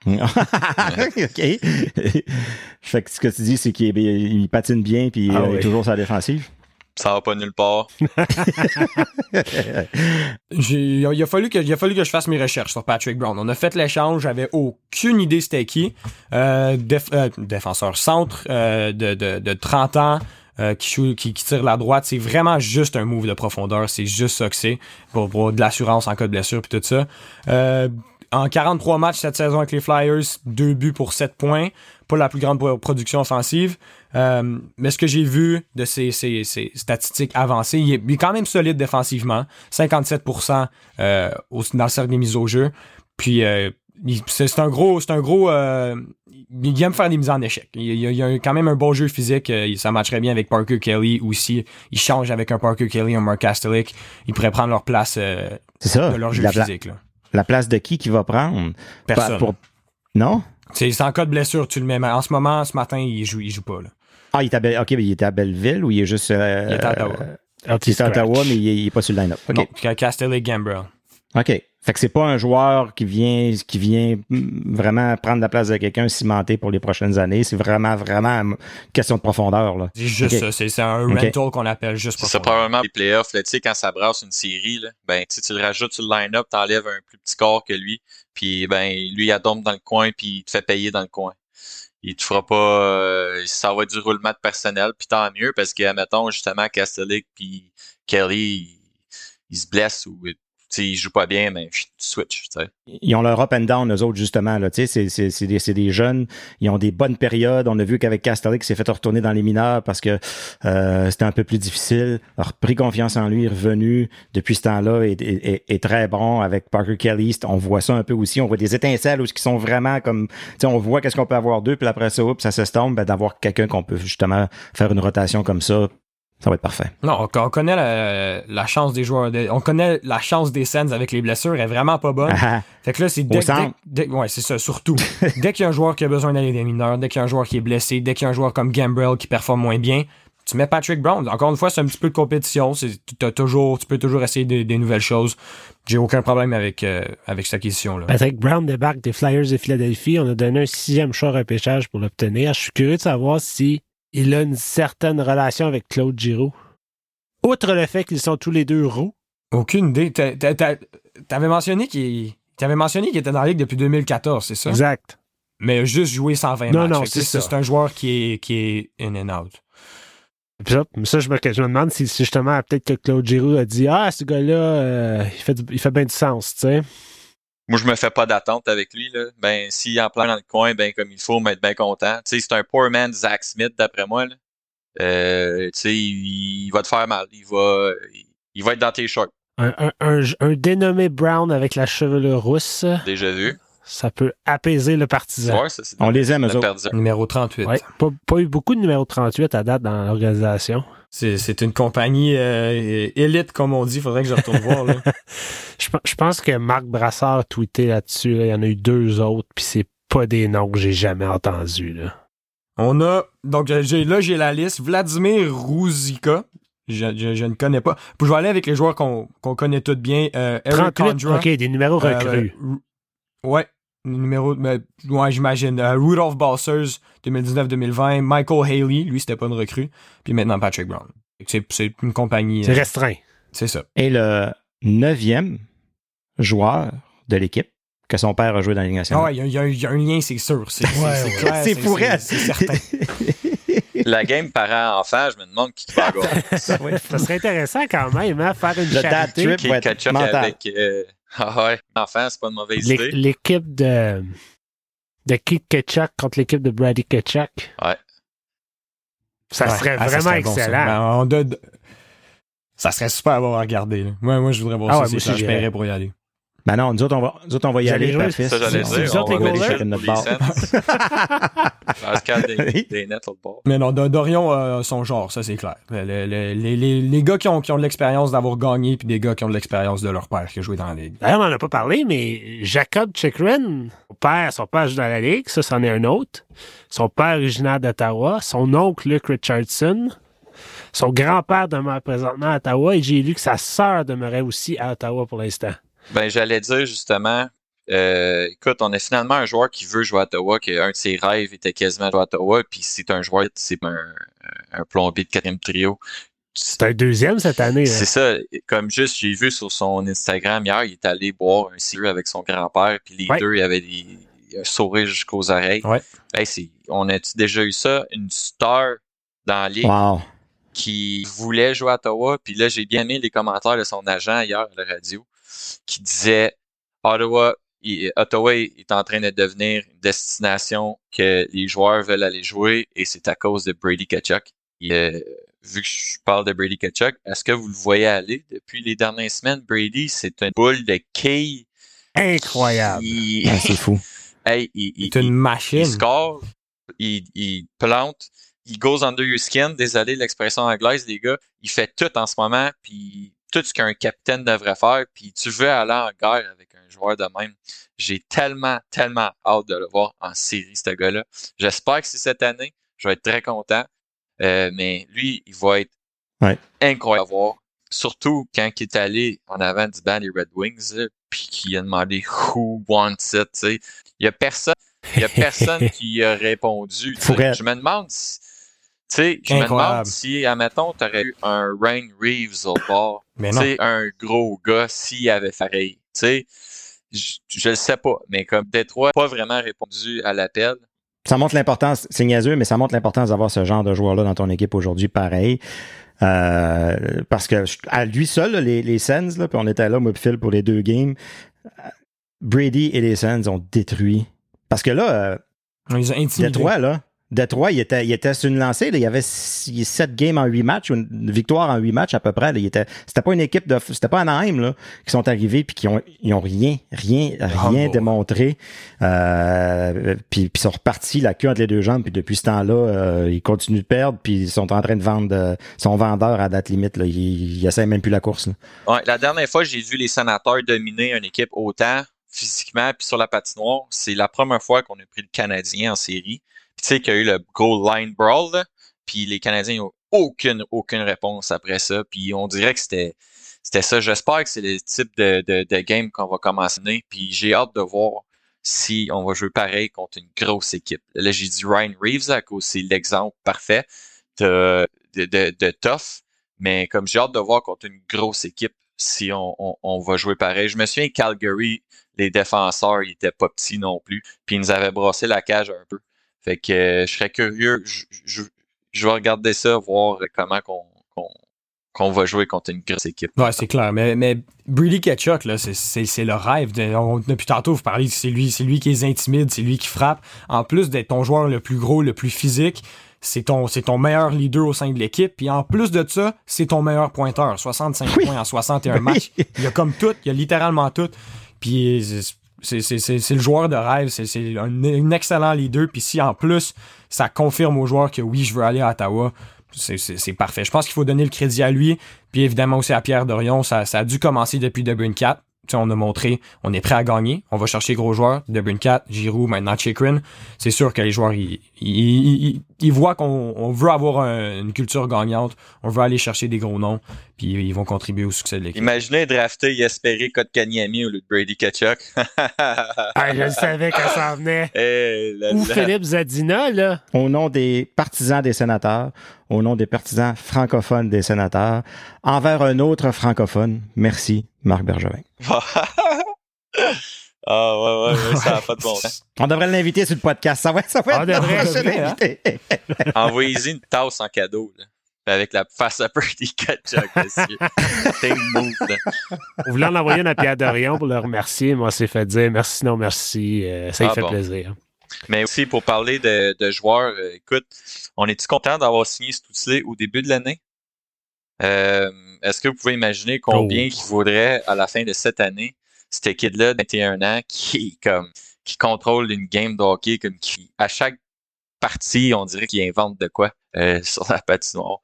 [LAUGHS] OK. fait que ce que tu dis, c'est qu'il patine bien puis ah il est toujours sa défensive. Ça va pas nulle part. [LAUGHS] il, a, fallu que, il fallu que je fasse mes recherches sur Patrick Brown. On a fait l'échange, j'avais aucune idée c'était qui. Euh, euh, défenseur centre euh, de, de, de 30 ans. qui, tire la droite, c'est vraiment juste un move de profondeur, c'est juste ça que c'est, pour, pour, de l'assurance en cas de blessure puis tout ça. en 43 matchs cette saison avec les Flyers, deux buts pour 7 points, pas la plus grande production offensive. Euh, mais ce que j'ai vu de ces, statistiques avancées, il est, quand même solide défensivement. 57% euh, dans le cercle des mises au jeu. Puis euh, c'est un gros. C'est un gros. il aime faire des mises en échec. Il, il, a quand même un bon jeu physique. ça matcherait bien avec Parker Kelly aussi. Il change avec un Parker Kelly, un Mark Castelik. Il pourrait prendre leur place de leur jeu physique. La place de qui qui va prendre? Personne. Non? C'est en cas de blessure, tu le mets. En ce moment, ce matin, il joue, il joue pas. Là. Ah, il était à, OK, mais il était à Belleville ou il est juste. Euh, il est à Ottawa. Euh, il est à Ottawa, mais il est, pas sur le line-up. OK. Non, Castelli Gambrel. OK. Fait que c'est pas un joueur qui vient qui vient vraiment prendre la place de quelqu'un cimenté pour les prochaines années. C'est vraiment vraiment une question de profondeur là. C'est juste ça. C'est c'est un rental qu'on appelle juste C'est ça, pour probablement les playoffs, là, tu sais, quand ça brasse une série, là, ben, tu le rajoutes sur le line-up, t'enlèves un plus petit corps que lui, puis ben, lui, il adorme dans le coin, puis il te fait payer dans le coin. Il te fera pas, euh, ça va être du roulement de personnel, puis tant mieux, parce que, mettons, justement, Castellic puis Kelly, ils, ils se blessent ou, sais, ils jouent pas bien, mais tu switch, tu sais. Ils ont leur up and down, eux autres, justement. Là. C'est, c'est, c'est, des, c'est des jeunes, ils ont des bonnes périodes. On a vu qu'avec Castellic, il s'est fait retourner dans les mineurs parce que euh, c'était un peu plus difficile. Il a repris confiance en lui, revenu depuis ce temps-là, est, très bon avec Parker Kelly. On voit ça un peu aussi. On voit des étincelles où qui sont vraiment comme... On voit qu'est-ce qu'on peut avoir d'eux, puis après ça, oups, ça s'estompe. Ben, d'avoir quelqu'un qu'on peut justement faire une rotation comme ça, ça va être parfait. Non, on, on connaît la, la chance des joueurs. de- on connaît la chance des Sens avec les blessures. Elle est vraiment pas bonne. Ah, ah. Fait que là, c'est dès, dès, ouais, c'est ça, surtout. [LAUGHS] dès qu'il y a un joueur qui a besoin d'aller des mineurs, dès qu'il y a un joueur qui est blessé, dès qu'il y a un joueur comme Gambrell qui performe moins bien, tu mets Patrick Brown. Encore une fois, c'est un petit peu de compétition. C'est, t'as toujours, tu peux toujours essayer des, des nouvelles choses. J'ai aucun problème avec, euh, avec cette acquisition-là. Patrick Brown débarque des Flyers de Philadelphie. On a donné un sixième choix repêchage pour l'obtenir. Je suis curieux de savoir si il a une certaine relation avec Claude Giroux. Outre le fait qu'ils sont tous les deux roux. Aucune idée. T'a- t'a- t'a- T'avais mentionné qu'il, était dans la ligue depuis 2014, c'est ça? Exact. Mais il a juste joué 120 Non, matchs. non, c'est ça. C'est un joueur qui est, qui est in and out. Puis ça, ça, je, me, je me demande si si justement peut-être que Claude Giroux a dit Ah, ce gars-là, euh, il, fait, il fait bien du sens, tu sais. Moi, je me fais pas d'attente avec lui, là. Ben, s'il en plein dans le coin, ben, comme il faut, m'être bien content. Tu sais, c'est un poor man Zach Smith, d'après moi, là. Euh, tu sais, il, il va te faire mal. Il va, il, va être dans tes shorts. Un, un, un, un dénommé Brown avec la chevelure rousse, Déjà vu. Ça peut apaiser le partisan. ça, On les aime, eux autres. Numéro 38. Ouais, pas, pas eu beaucoup de numéro 38 à date dans l'organisation. C'est, une compagnie euh, élite, comme on dit. Faudrait que je retourne voir. Là. [LAUGHS] Je, pe- je pense que Marc Brassard a tweeté là-dessus. là. Il y en a eu deux autres, puis c'est pas des noms que j'ai jamais entendus. Là. On a. Donc j'ai, là, j'ai la liste. Vladimir Ruzika. Je, je, je ne connais pas. Puis je vais aller avec les joueurs qu'on, connaît tous bien. Euh, Eric 38, Condra. OK, des numéros Euh, recrues. Ru- ouais. Numéro. mais, ouais, j'imagine. Euh, Rudolph Balsers, 2019-2020. Michael Haley, lui, c'était pas une recrue. Puis maintenant Patrick Brown. C'est, c'est une compagnie. c'est euh, restreint. c'est ça. Et le neuvième joueur de l'équipe que son père a joué dans la Ligue Ah nationale. ouais, il y, a- y un- il y a un lien, c'est sûr. C'est, Ouais, clair. c'est pour elle. C'est certain. [LAUGHS] La game parent-enfant, je me demande qui va gagner. Ouais, ça serait intéressant quand même, hein, faire une Le dad trip Qui avec. euh, [LAUGHS] Ah ouais, enfant, c'est pas une mauvaise L'é- idée. L'équipe de, de Keith Ketchuk contre l'équipe de Brady Ketchuk. Ouais. Ça Ouais. serait Ah, ça vraiment bon, ça. excellent. Ben, on Ça serait super bon à regarder. là. Moi, moi, je voudrais voir Ah ça. ouais, c'est moi aussi, clair, je paierais pour y aller. Ben non, nous autres, on va, nous autres, on va y aller, jouer? père-fils. Ça, j'allais C'est- dire. c'est On autres, va les aller goalers? notre les bord. [LAUGHS] Des, des nets, bord. Mais non, Dorion a son genre, ça c'est clair. Le- le- le- les, les- les gars qui ont, qui ont de l'expérience d'avoir gagné, puis des gars qui ont de l'expérience de leur père qui a joué dans la ligue. D'ailleurs, on n'en a pas parlé, mais Jacob Chikrin, son père, son père joue dans la Ligue, ça, c'en est un autre. Son père originaire d'Ottawa, son oncle Luke Richardson, son grand-père demeure présentement à Ottawa, et j'ai lu que sa sœur demeurait aussi à Ottawa pour l'instant. Ben, j'allais dire justement, euh, écoute, on a finalement un joueur qui veut jouer à Ottawa, que un de ses rêves était quasiment de jouer à Ottawa, puis c'est un joueur, c'est un, un plombier de quatrième trio. C'est un deuxième cette année. là. C'est ça, comme juste, j'ai vu sur son Instagram hier, il est allé boire un cigarette avec son grand-père, puis les Ouais. deux, il y avait des un sourire jusqu'aux oreilles. Ouais. Hey, c'est- on a-tu déjà eu ça? Une star dans la ligue Wow. qui voulait jouer à Ottawa. Puis là, j'ai bien aimé les commentaires de son agent hier à la radio qui disait Ottawa, il- Ottawa est en train de devenir une destination que les joueurs veulent aller jouer et c'est à cause de Brady Kachuk. Euh, vu que je parle de Brady Kachuk, est-ce que vous le voyez aller depuis les dernières semaines? Brady, c'est une boule de quilles. Incroyable. Il, Ah, c'est fou. [LAUGHS] hey, il- il- C'est une il machine. score, il, il plante, il goes under your skin, désolé l'expression anglaise, les gars. Il fait tout en ce moment, puis tout ce qu'un capitaine devrait faire, puis tu veux aller en guerre avec un joueur de même. J'ai tellement, tellement hâte de le voir en série, ce gars-là. J'espère que c'est cette année. Je vais être très content. Euh, mais lui, il va être Ouais. incroyable à voir. Surtout quand il est allé en avant du banc des Red Wings, là, puis qui a demandé Who wants it? Il y a personne. Il y a personne [LAUGHS] qui a répondu. Je me demande si. Tu sais, je me demande si, admettons, tu aurais eu un Rain Reeves au bord, [LAUGHS] tu sais, un gros gars, s'il avait pareil. Tu sais, je ne sais pas, mais comme Détroit n'a pas vraiment répondu à l'appel. Ça montre l'importance, c'est niaiseux, mais ça montre l'importance d'avoir ce genre de joueur-là dans ton équipe aujourd'hui, pareil. Euh, parce que à lui seul, les, les Sens, là, puis on était là, moi Phil, pour les deux games, Brady et les Sens ont détruit. Parce que là, euh, Ils ont Détroit, là, Detroit, il était, il était sur une lancée. il y avait sept games en huit matchs, une victoire en huit matchs à peu près. il était, c'était pas une équipe de, c'était pas Anaheim là, qui sont arrivés puis qui ont, ils ont rien, rien, rien démontré. Euh, puis, puis ils sont repartis la queue entre les deux jambes. Puis depuis ce temps-là, euh, ils continuent de perdre. Puis ils sont en train de vendre, euh, sont vendeurs à date limite. Là. Ils, ils essaient même plus la course. Là. Ouais, la dernière fois, j'ai vu les sénateurs dominer une équipe autant physiquement puis sur la patinoire. C'est la première fois qu'on a pris le Canadien en série tu sais qu'il y a eu le goal line brawl, puis les Canadiens n'ont aucune, aucune réponse après ça. Puis on dirait que c'était c'était ça. J'espère que c'est le type de, de, game qu'on va commencer. Puis j'ai hâte de voir si on va jouer pareil contre une grosse équipe. Là, j'ai dit Ryan Reeves à cause c'est l'exemple parfait de, de, de, tough. Mais comme j'ai hâte de voir contre une grosse équipe si on, on, on, va jouer pareil. Je me souviens Calgary, les défenseurs, ils étaient pas petits non plus. Puis ils nous avaient brassé la cage un peu. Fait que euh, je serais curieux. Je, je, vais regarder ça, voir comment qu'on va jouer contre une grosse équipe. Ouais, c'est clair. Mais, mais Brady Ketchuk, là, c'est le rêve. depuis tantôt, vous parlez, c'est lui, c'est lui qui les intimide, c'est lui qui frappe. En plus d'être ton joueur le plus gros, le plus physique, c'est ton, c'est ton meilleur leader au sein de l'équipe. Puis en plus de ça, c'est ton meilleur pointeur. 65 points en 61 matchs. Il y a comme tout, il y a littéralement tout. Puis c'est le joueur de rêve, c'est un, un, excellent leader. Puis si en plus, ça confirme aux joueurs que oui, je veux aller à Ottawa, c'est parfait. Je pense qu'il faut donner le crédit à lui. Puis évidemment aussi à Pierre Dorion, ça, ça a dû commencer depuis W4. On a montré, on est prêt à gagner, on va chercher gros joueurs, Dublin 4, Giroud, maintenant Chikrin. C'est sûr que les joueurs, ils, ils, ils, voient qu'on veut avoir une culture gagnante, on veut aller chercher des gros noms, puis ils vont contribuer au succès de l'équipe. Imaginez drafter et espérer Kotkaniemi au lieu de Brady Ketchuk. [LAUGHS] ah, je savais que ça venait. Eh, Ou Philippe Zadina, là. Au nom des partisans des sénateurs, au nom des partisans francophones des sénateurs, envers un autre francophone, merci Marc Bergevin. [LAUGHS] Ah ouais, ouais, ça n'a pas de bon sens. On devrait l'inviter sur le podcast. Ça va, ça va être notre prochain invité. Hein? [LAUGHS] Envoyez-y une tasse en cadeau. Là. Avec la face à Purdy Ketchup dessus. C'est move, là. Vous voulez en envoyer une à Pierre Dorion pour le remercier? Moi, c'est fait dire merci, non, merci. Euh, ça lui ah fait plaisir. Mais aussi, pour parler de, de joueurs, euh, écoute, on est-tu content d'avoir signé Stutzley au début de l'année? Euh, est-ce que vous pouvez imaginer combien oh. il vaudrait à la fin de cette année, cette kid-là de 21 ans qui comme qui contrôle une game de hockey comme qui à chaque partie, on dirait qu'il invente de quoi euh, [LAUGHS] sur la patinoire.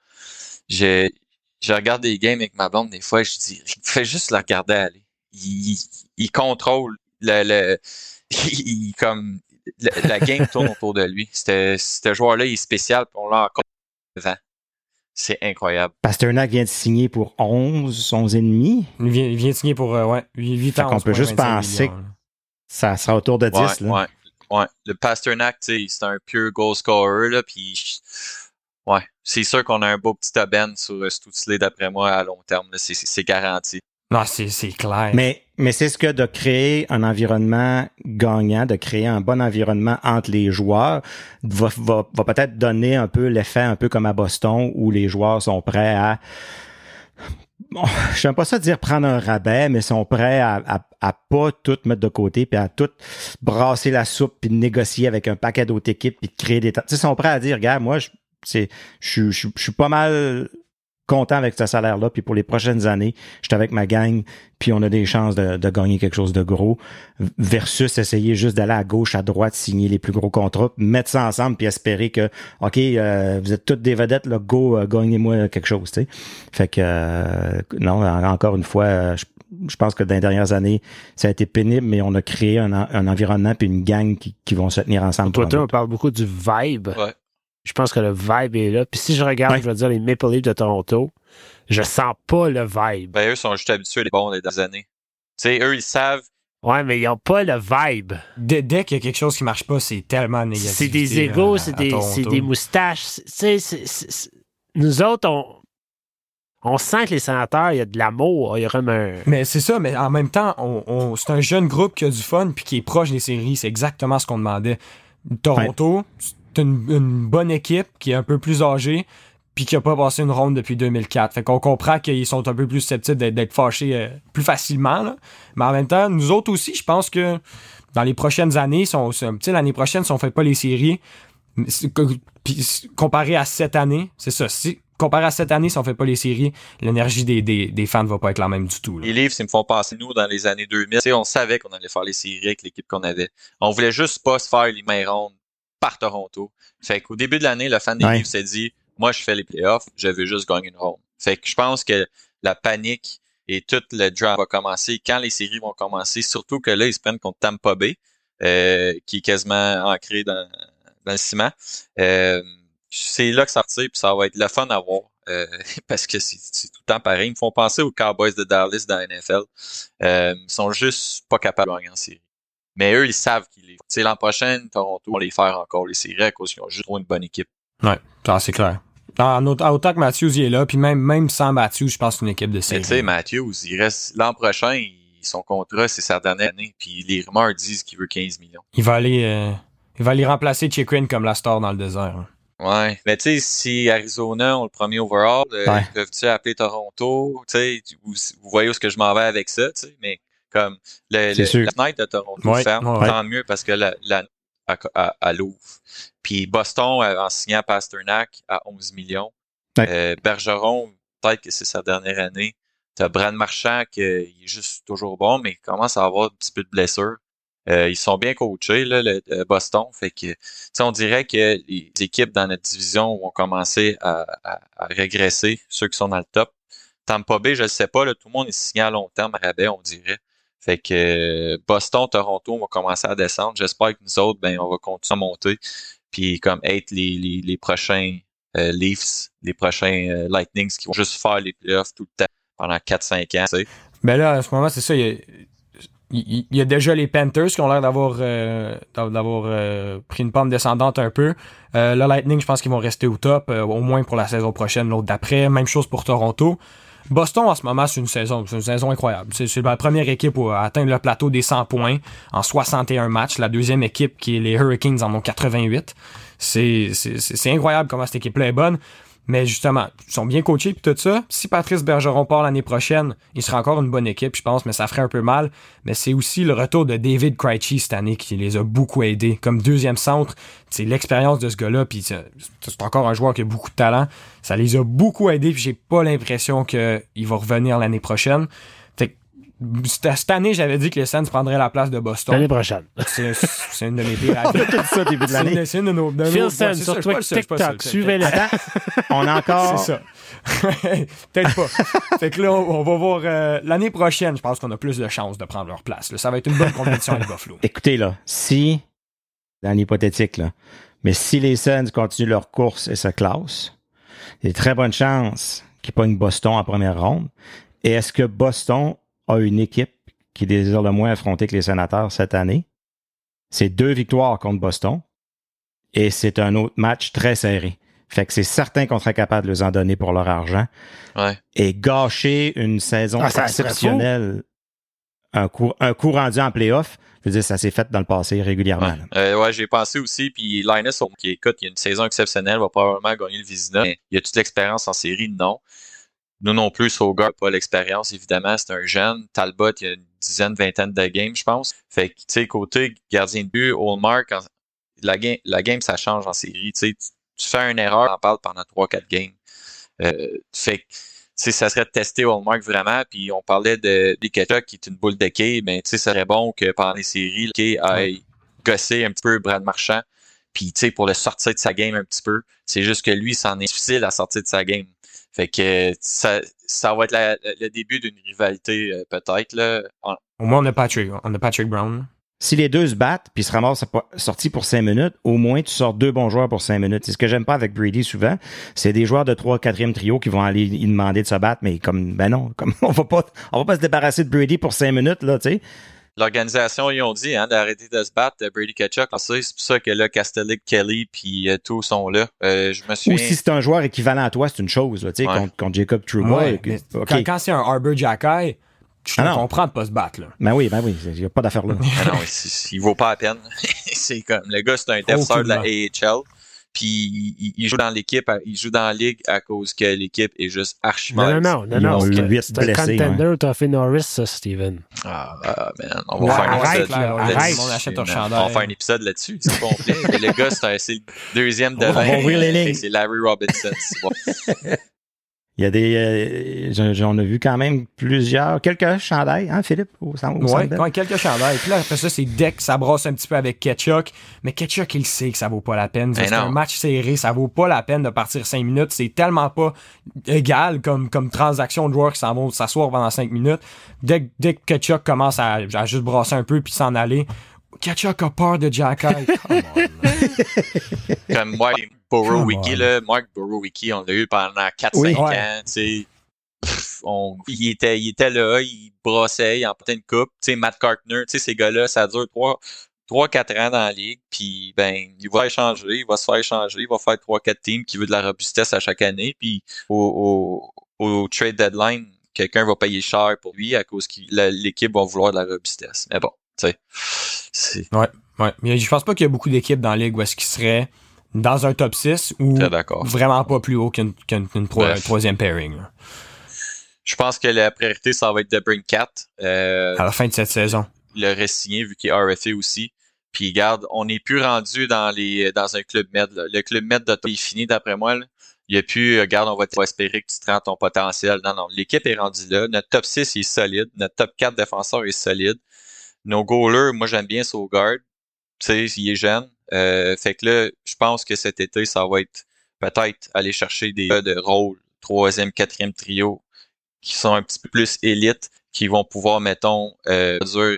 Je, je regarde des games avec ma blonde des fois, je dis, fais juste la regarder aller. Il, il contrôle le, le [LAUGHS] il, comme la game tourne autour de lui. Ce joueur-là, il est spécial, puis on l'a encore devant. C'est incroyable. Pasternak vient de signer pour 11, 11 et demi. Il vient, il vient de signer pour euh, ouais, 8 ans. On peut juste penser que ça sera autour de 10. Ouais, là. ouais, ouais. Le Pasternak, c'est un pure goal scorer, là, puis ouais, c'est sûr qu'on a un beau petit aben sur euh, Stutzley, d'après moi, à long terme. C'est garanti. Non, c'est clair. Mais, mais c'est ce que de créer un environnement gagnant, de créer un bon environnement entre les joueurs, va, va, va peut-être donner un peu l'effet un peu comme à Boston où les joueurs sont prêts à bon, [LAUGHS] je n'aime pas ça dire prendre un rabais, mais sont prêts à, à, à, pas tout mettre de côté, puis à tout brasser la soupe, puis négocier avec un paquet d'autres équipes, puis de créer des... Tu sais, sont prêts à dire, regarde, moi, je, c'est, je, je, je suis pas mal content avec ce salaire-là, puis pour les prochaines années, je suis avec ma gang, puis on a des chances de, gagner quelque chose de gros, versus essayer juste d'aller à gauche, à droite, signer les plus gros contrats, mettre ça ensemble, puis espérer que, OK, euh, vous êtes toutes des vedettes, là, go, euh, gagnez-moi quelque chose, tu sais. Fait que, euh, non, encore une fois, je, pense que dans les dernières années, ça a été pénible, mais on a créé un, environnement puis une gang qui, vont se tenir ensemble. Toi, on parle beaucoup du vibe. Ouais. Je pense que le vibe est là. Puis si je regarde, je veux dire, les Maple Leafs de Toronto, je sens pas le vibe. Ben, eux sont juste habitués les bons des années. sais, eux, ils savent. Ouais, mais ils n'ont pas le vibe. Dès, dès qu'il y a quelque chose qui marche pas, c'est tellement négatif. C'est des égaux, c'est des, c'est des moustaches. C'est- c'est- Nous autres, on, on sent que les sénateurs, il y a de l'amour. Il y a comme un. Mais c'est ça, mais en même temps, on, on- c'est un jeune groupe qui a du fun puis qui est proche des séries. C'est exactement ce qu'on demandait. Toronto, c'est une, bonne équipe qui est un peu plus âgée puis qui a pas passé une ronde depuis 2004. Fait qu'on comprend qu'ils sont un peu plus susceptibles d'être, fâchés euh, plus facilement. là. Mais en même temps, nous autres aussi, je pense que dans les prochaines années, si on- l'année prochaine, si on fait pas les séries, comparé à cette année, c'est ça. Si, comparé à cette année, si on fait pas les séries, l'énergie des, des, des fans va pas être la même du tout. Les livres, ils me font penser, nous, dans les années 2000. Tu sais, on savait qu'on allait faire les séries avec l'équipe qu'on avait. On voulait juste pas se faire les mains rondes par Toronto. Fait qu'au début de l'année, le fan des Ouais. livres s'est dit, moi, je fais les playoffs, je veux juste gagner une ronde. Fait que je pense que la panique et tout le draft va commencer quand les séries vont commencer, surtout que là, ils se prennent contre Tampa Bay, euh, qui est quasiment ancré dans, dans le ciment. Euh, c'est là que ça retire, puis ça va être le fun à voir. euh, [LAUGHS] parce que c'est c'est tout le temps pareil. Ils me font penser aux Cowboys de Dallas dans la NFL. Euh, ils sont juste pas capables de gagner en série. Mais eux, ils savent qu'ils les. Tu sais, l'an prochain, Toronto va les faire encore les séries à cause qu'ils ont juste trop une bonne équipe. Ouais, ça, c'est clair. En, autant que Matthews il est là, puis même, même sans Matthews, je pense que c'est une équipe de Mais série. tu sais, Matthews, il reste l'an prochain, il- son contrat, c'est sa dernière année. Puis les rumeurs disent qu'il veut 15 millions. Il va aller, euh, il va aller remplacer Chikrin comme la star dans le désert. hein. Ouais. Mais tu sais, si Arizona ont le premier overall, euh, Ouais. peuvent-tu appeler Toronto? Tu sais, vous, vous voyez où est-ce que je m'en vais avec ça, tu sais, mais comme le, le- la fenêtre de Toronto Ouais, ferme, ouais. tant mieux parce que la, la à, à- à l'ouvre. Puis Boston, euh, en signant Pasternak à 11 millions, Ouais. euh, Bergeron, peut-être que c'est sa dernière année. T'as Brad Marchand qui euh, il est juste toujours bon, mais il commence à avoir un petit peu de blessure. Euh, ils sont bien coachés, là, le, le Boston. Fait que, on dirait que les équipes dans notre division vont commencer à, à- à régresser, ceux qui sont dans le top. Tampa Bay, je ne sais pas, là, tout le monde est signé à long terme à rabais, on dirait. Fait que euh, Boston, Toronto vont commencer à descendre. J'espère que nous autres, ben, on va continuer à monter. Puis comme être les, les, les prochains euh, Leafs, les prochains euh, Lightnings qui vont juste faire les playoffs tout le temps pendant 4-5 ans. tu. Ben là, en ce moment, c'est ça. Il y, a, déjà les Panthers qui ont l'air d'avoir d'avoir pris une pente descendante un peu. Le Lightning, je pense qu'ils vont rester au top, au moins pour la saison prochaine, l'autre d'après. Même chose pour Toronto. Boston, en ce moment, c'est une saison, c'est une saison incroyable. C'est la première équipe à atteindre le plateau des 100 points en 61 matchs. La deuxième équipe, qui est les Hurricanes, en ont 88. C'est c'est- c'est- c'est incroyable comment cette équipe-là est bonne. Mais justement, ils sont bien coachés puis tout ça. Si Patrice Bergeron part l'année prochaine, il sera encore une bonne équipe, je pense, mais ça ferait un peu mal. Mais c'est aussi le retour de David Krejci cette année qui les a beaucoup aidés. Comme deuxième centre, c'est l'expérience de ce gars-là, puis c'est encore un joueur qui a beaucoup de talent. Ça les a beaucoup aidés, puis j'ai pas l'impression qu'il va revenir l'année prochaine. Cette année, j'avais dit que les Suns prendraient la place de L'année Boston. prochaine. [LAUGHS] C'est une de mes [LAUGHS] pires ça début de l'année. c'est une de nos. Phil ça, sur TikTok. Suivez-le. On a [LAUGHS] encore. C'est ça. Peut-être pas. fait que là, on, on va voir euh, l'année prochaine, je pense qu'on a plus de chances de prendre leur place. là. Ça va être une bonne compétition avec Buffalo. Écoutez, là, si, dans l'hypothétique, là, mais si les Suns continuent leur course et se classent, il y a de très bonnes chances qu'ils pognent Boston en première ronde. Et est-ce que Boston a une équipe qui désire le moins affronter que les sénateurs cette année? C'est deux victoires contre Boston. Et c'est un autre match très serré. Fait que c'est certain qu'on serait capable de les en donner pour leur argent. Ouais. Et gâcher une saison Ah, exceptionnelle, un coup, un coup rendu en playoff, je veux dire, ça s'est fait dans le passé régulièrement. Ouais. Euh, ouais j'ai pensé aussi. Puis Linus, qui écoute, il y a une saison exceptionnelle, va probablement gagner le Vizina. Il y a toute l'expérience en série? Non. Nous non plus, n'a pas l'expérience, évidemment. C'est un jeune. Talbot, il y a une dizaine, vingtaine de games, je pense. Fait que, tu sais, côté gardien de but, Hallmark, la, game, la game, ça change en série. Tu tu- fais une erreur, on en parle pendant 3-4 games. Euh, fait que, ça serait de tester Hallmark vraiment. Puis on parlait de Diketa qui est une boule de quai. Ben, tu sais, ça serait bon que pendant les séries, le quai aille gosser un petit peu Brad Marchand. Puis, tu sais, pour le sortir de sa game un petit peu. C'est juste que lui, c'en est difficile à sortir de sa game. Fait que ça, ça va être la- le début d'une rivalité, euh, peut-être, là. Au moins, on a Patrick, on a Patrick Brown. si les deux se battent puis se ramassent sortis pour cinq minutes, au moins tu sors deux bons joueurs pour cinq minutes. C'est ce que j'aime pas avec Brady souvent. C'est des joueurs de 3 4 trio qui vont aller y demander de se battre, mais comme ben non, comme [LAUGHS] on va pas on va pas se débarrasser de Brady pour cinq minutes, là, tu sais. L'organisation, ils ont dit hein, d'arrêter de se battre, Brady Ketchuk. C'est pour ça que là, Castellic, Kelly, puis euh, tous sont là. Euh, je me suis. Ou si c'est un joueur équivalent à toi, c'est une chose, tu sais, contre, Jacob Trouba. Quand, c'est un Arbor Jacky, je ah comprends de pas se battre. Là. Ben oui, ben oui, il n'y a pas d'affaire là. ah non, il vaut pas la peine. [LAUGHS] c'est comme, le gars, c'est un défenseur de la AHL. Puis il, joue dans l'équipe, il joue dans la ligue à cause que l'équipe est juste archi Non, non, non, non. C'est un contender ouais. t'as fait Norris, ça, Steven. Ah, man. On va faire un épisode. Arrête, on achète un chandail. On va faire un épisode là-dessus, c'est complet. le gars, c'est le deuxième de C'est Larry Robinson. [LAUGHS] Il y a des. Euh, j'en ai vu quand même plusieurs. Quelques chandails, hein, Philippe, au, ouais, quelques chandails. Puis là, après ça, c'est Deck, ça brosse un petit peu avec Ketchuk. Mais Ketchuk, il sait que ça vaut pas la peine. C'est un match serré, ça vaut pas la peine de partir cinq minutes. C'est tellement pas égal comme, comme transaction de joueurs qui s'en vont s'asseoir pendant cinq minutes. Dès, dès que Ketchuk commence à, à juste brosser un peu puis s'en aller, Ketchuk a peur de Jack [LAUGHS] Comme moi, [LAUGHS] Borowicki, là, Mark Borowicki, on l'a eu pendant 4-5 ans, tu on, il, était, il était là, il brossait, il emportait une coupe. Tu sais, Matt Cartner, tu sais, ces gars-là, ça dure 3-4 ans dans la ligue, puis ben, il va échanger, il va se faire échanger, il va faire 3-4 teams qui veut de la robustesse à chaque année, puis au, au, au trade deadline, quelqu'un va payer cher pour lui à cause que l'équipe va vouloir de la robustesse. Mais bon, tu sais. Ouais, ouais. Mais je pense pas qu'il y a beaucoup d'équipes dans la ligue où est-ce qu'ils seraient dans un top 6 ou vraiment pas plus haut qu'une troisième pairing. Je pense que la priorité, ça va être de Bring 4. Euh, à la fin de cette saison. Le signé vu qu'il est RFA aussi. Puis garde, on n'est plus rendu dans les dans un club med. Le club med de est fini d'après moi. Il n'y a plus, regarde, on va espérer que tu te rends ton potentiel. Non, non, l'équipe est rendue là. Notre top 6 est solide. Notre top 4 défenseurs est solide. Nos goalers, moi j'aime bien Sogard. Tu sais, il est jeune. Euh, fait que là, je pense que cet été, ça va être peut-être aller chercher des gars de rôle, troisième, quatrième trio, qui sont un petit peu plus élites, qui vont pouvoir, mettons, euh, euh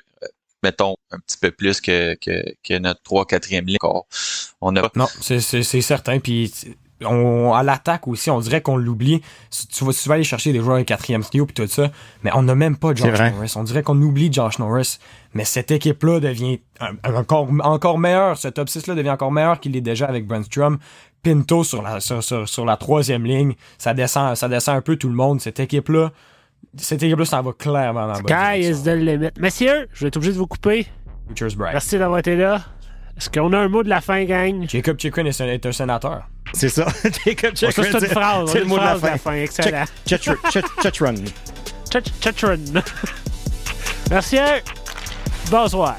mettons, un petit peu plus que, que, que notre 3 quatrième ligne. On a... Non, c'est certain. Puis on, à l'attaque aussi, on dirait qu'on l'oublie. Tu vas, souvent aller chercher des joueurs de quatrième trio puis tout ça, mais on n'a même pas Josh Norris. On dirait qu'on oublie Josh Norris. Mais cette équipe-là devient encore, encore meilleure. Ce top 6-là devient encore meilleur qu'il est déjà avec Brentstrom. Pinto sur la, sur, la troisième ligne. Ça descend, ça descend un peu tout le monde. Cette équipe-là, cette équipe-là, ça va clairement dans la Sky is the limit. Messieurs, je vais être obligé de vous couper. Merci d'avoir été là. Est-ce qu'on a un mot de la fin, gang? Jacob Chikrin est, un sénateur. C'est ça. [LAUGHS] Jacob Chikrin. c'est une phrase. C'est le mot de la fin. fin. Excellent. Merci. Bonsoir.